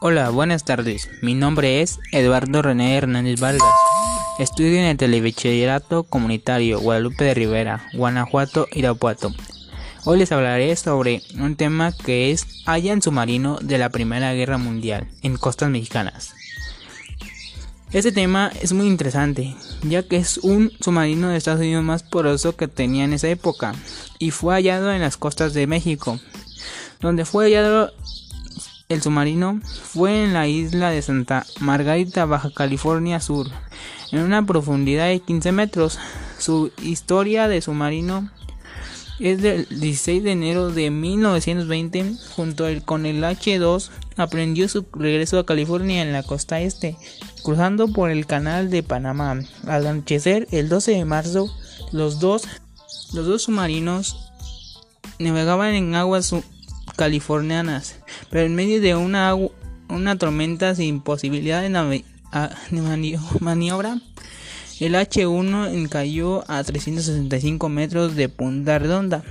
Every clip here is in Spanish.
Hola, buenas tardes. Mi nombre es Eduardo René Hernández Vargas. Estudio en el Telebachillerato Comunitario Guadalupe de Rivera, Guanajuato, Irapuato. Hoy les hablaré sobre un tema que es hallan submarino de la Primera Guerra Mundial en costas mexicanas. Este tema es muy interesante, ya que es un submarino de Estados Unidos más poderoso que tenía en esa época y fue hallado en las costas de México, donde fue hallado el submarino fue en la isla de Santa Margarita, Baja California Sur, en una profundidad de 15 metros. Su historia de submarino es del 16 de enero de 1920. Junto con el H-2 aprendió su regreso a California en la costa este, cruzando por el canal de Panamá. Al anochecer, el 12 de marzo, los dos, los dos submarinos navegaban en aguas californianas, pero en medio de una, una tormenta sin posibilidad de, maniobra, el H1 cayó a 365 metros de Punta Redonda,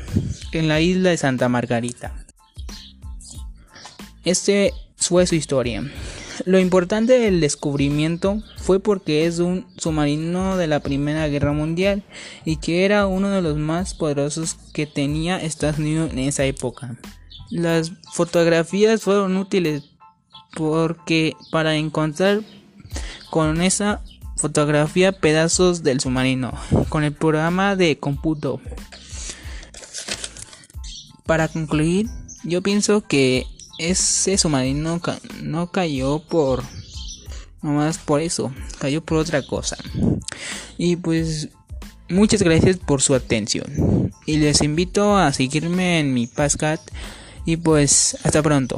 en la isla de Santa Margarita. Este fue su historia. Lo importante del descubrimiento fue porque es un submarino de la Primera Guerra Mundial y que era uno de los más poderosos que tenía Estados Unidos en esa época. Las fotografías fueron útiles porque para encontrar con esa fotografía pedazos del submarino con el programa de cómputo. Para concluir, yo pienso que ese submarino no cayó por más por eso, cayó por otra cosa. Y pues muchas gracias por su atención. Y les invito a seguirme en mi Pascat y pues hasta pronto.